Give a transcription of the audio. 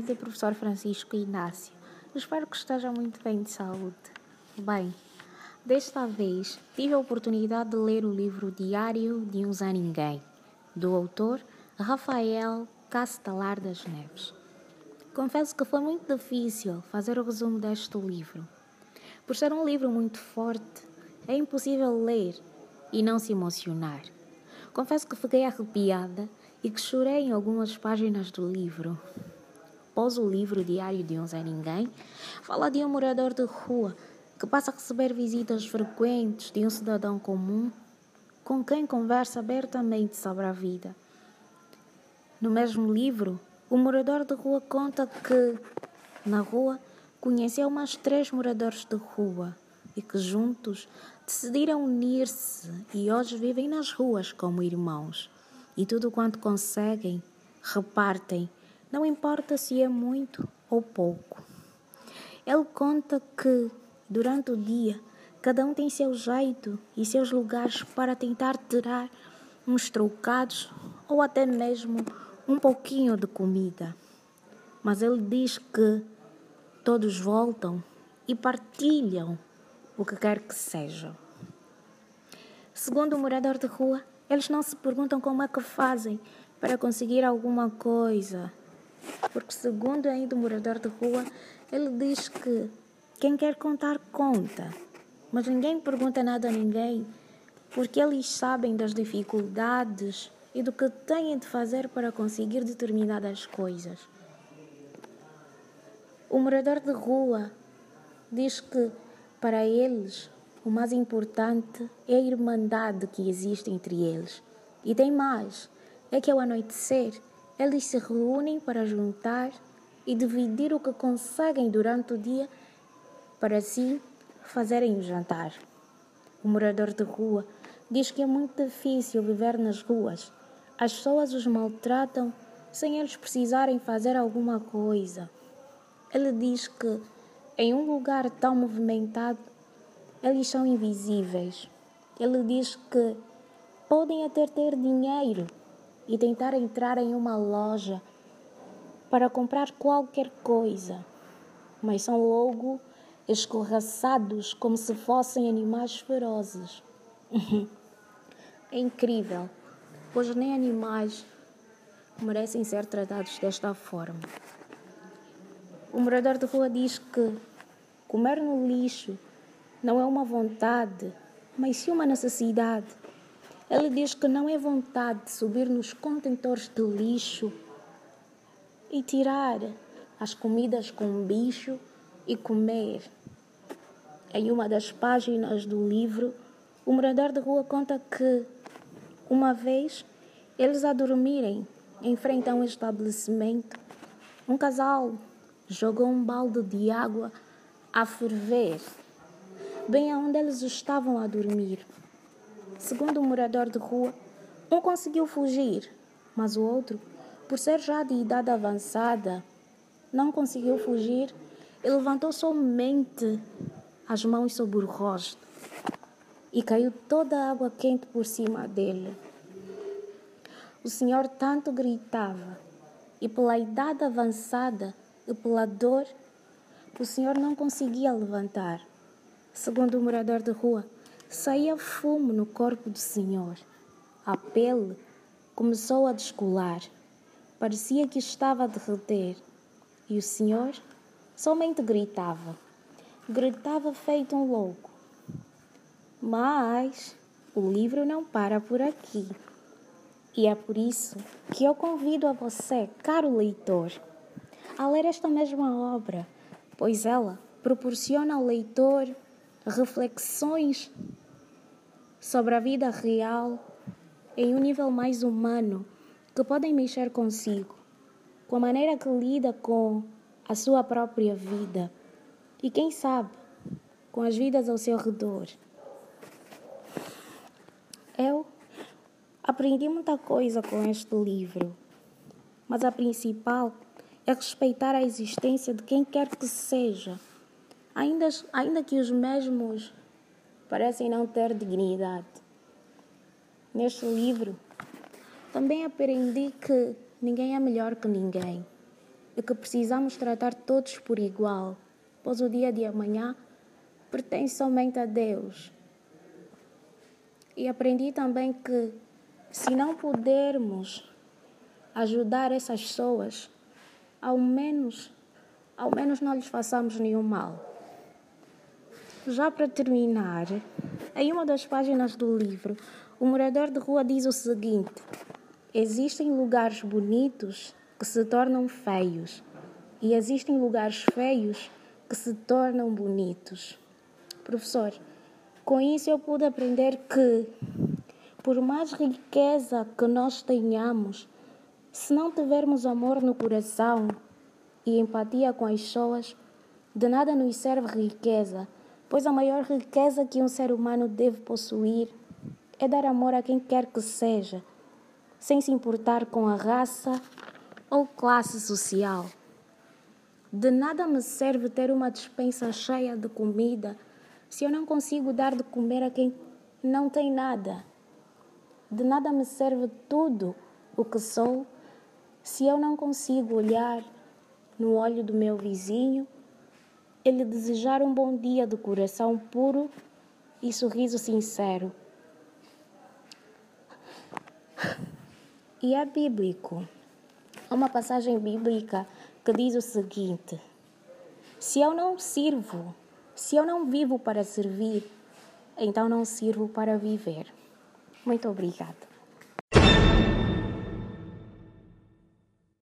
professor Francisco Inácio. Espero que esteja muito bem de saúde. Bem, desta vez tive a oportunidade de ler o livro Diário de um Zé Ninguém, do autor Rafael Castelar das Neves. Confesso que foi muito difícil fazer o resumo deste livro. Por ser um livro muito forte, é impossível ler e não se emocionar. Confesso que fiquei arrepiada e que chorei em algumas páginas do livro. Após o livro Diário de um Zé Ninguém, fala de um morador de rua que passa a receber visitas frequentes de um cidadão comum com quem conversa abertamente sobre a vida. No mesmo livro, o morador de rua conta que, na rua, conheceu mais três moradores de rua e que juntos decidiram unir-se e hoje vivem nas ruas como irmãos. E tudo quanto conseguem, repartem, não importa se é muito ou pouco. Ele conta que, durante o dia, cada um tem seu jeito e seus lugares para tentar tirar uns trocados ou até mesmo um pouquinho de comida. Mas ele diz que todos voltam e partilham o que quer que seja. Segundo o morador de rua, eles não se perguntam como é que fazem para conseguir alguma coisa. Porque, segundo ainda o morador de rua, ele diz que quem quer contar, conta. Mas ninguém pergunta nada a ninguém, porque eles sabem das dificuldades e do que têm de fazer para conseguir determinadas coisas. O morador de rua diz que para eles, o mais importante é a irmandade que existe entre eles. E tem mais: é que ao anoitecer, eles se reúnem para juntar e dividir o que conseguem durante o dia para assim fazerem o jantar. O morador de rua diz que é muito difícil viver nas ruas. As pessoas os maltratam sem eles precisarem fazer alguma coisa. Ele diz que em um lugar tão movimentado, eles são invisíveis. Ele diz que podem até ter dinheiro e tentar entrar em uma loja para comprar qualquer coisa, mas são logo escorraçados como se fossem animais ferozes. é incrível, pois nem animais merecem ser tratados desta forma. O morador de rua diz que comer no lixo não é uma vontade, mas sim uma necessidade. Ele diz que não é vontade de subir nos contentores de lixo e tirar as comidas com bicho e comer. Em uma das páginas do livro, o morador de rua conta que, uma vez, eles a dormirem em frente a um estabelecimento, um casal jogou um balde de água a ferver, bem aonde eles estavam a dormir. Segundo o morador de rua, um conseguiu fugir, mas o outro, por ser já de idade avançada, não conseguiu fugir e levantou somente as mãos sobre o rosto e caiu toda a água quente por cima dele. O senhor tanto gritava e, pela idade avançada, e pela dor, o senhor não conseguia levantar. Segundo o morador de rua, saía fumo no corpo do senhor. A pele começou a descolar. Parecia que estava a derreter. E o senhor somente gritava. Gritava feito um louco. Mas o livro não para por aqui. E é por isso que eu convido a você, caro leitor, a ler esta mesma obra, pois ela proporciona ao leitor reflexões sobre a vida real em um nível mais humano que podem mexer consigo, com a maneira que lida com a sua própria vida e, quem sabe, com as vidas ao seu redor. Eu aprendi muita coisa com este livro, mas a principal é respeitar a existência de quem quer que seja, ainda, ainda que os mesmos parecem não ter dignidade. Neste livro, também aprendi que ninguém é melhor que ninguém. e que precisamos tratar todos por igual, pois o dia de amanhã pertence somente a Deus. E aprendi também que, se não pudermos ajudar essas pessoas, ao menos, ao menos não lhes façamos nenhum mal. Já para terminar, em uma das páginas do livro, o morador de rua diz o seguinte: Existem lugares bonitos que se tornam feios, e existem lugares feios que se tornam bonitos. Professor, com isso eu pude aprender que, por mais riqueza que nós tenhamos, se não tivermos amor no coração e empatia com as pessoas, de nada nos serve riqueza, pois a maior riqueza que um ser humano deve possuir é dar amor a quem quer que seja sem se importar com a raça ou classe social. De nada me serve ter uma despensa cheia de comida se eu não consigo dar de comer a quem não tem nada. De nada me serve tudo o que sou se eu não consigo olhar no olho do meu vizinho, ele desejar um bom dia de coração puro e sorriso sincero. E é bíblico. Há uma passagem bíblica que diz o seguinte: Se eu não sirvo, se eu não vivo para servir, então não sirvo para viver. Muito obrigada.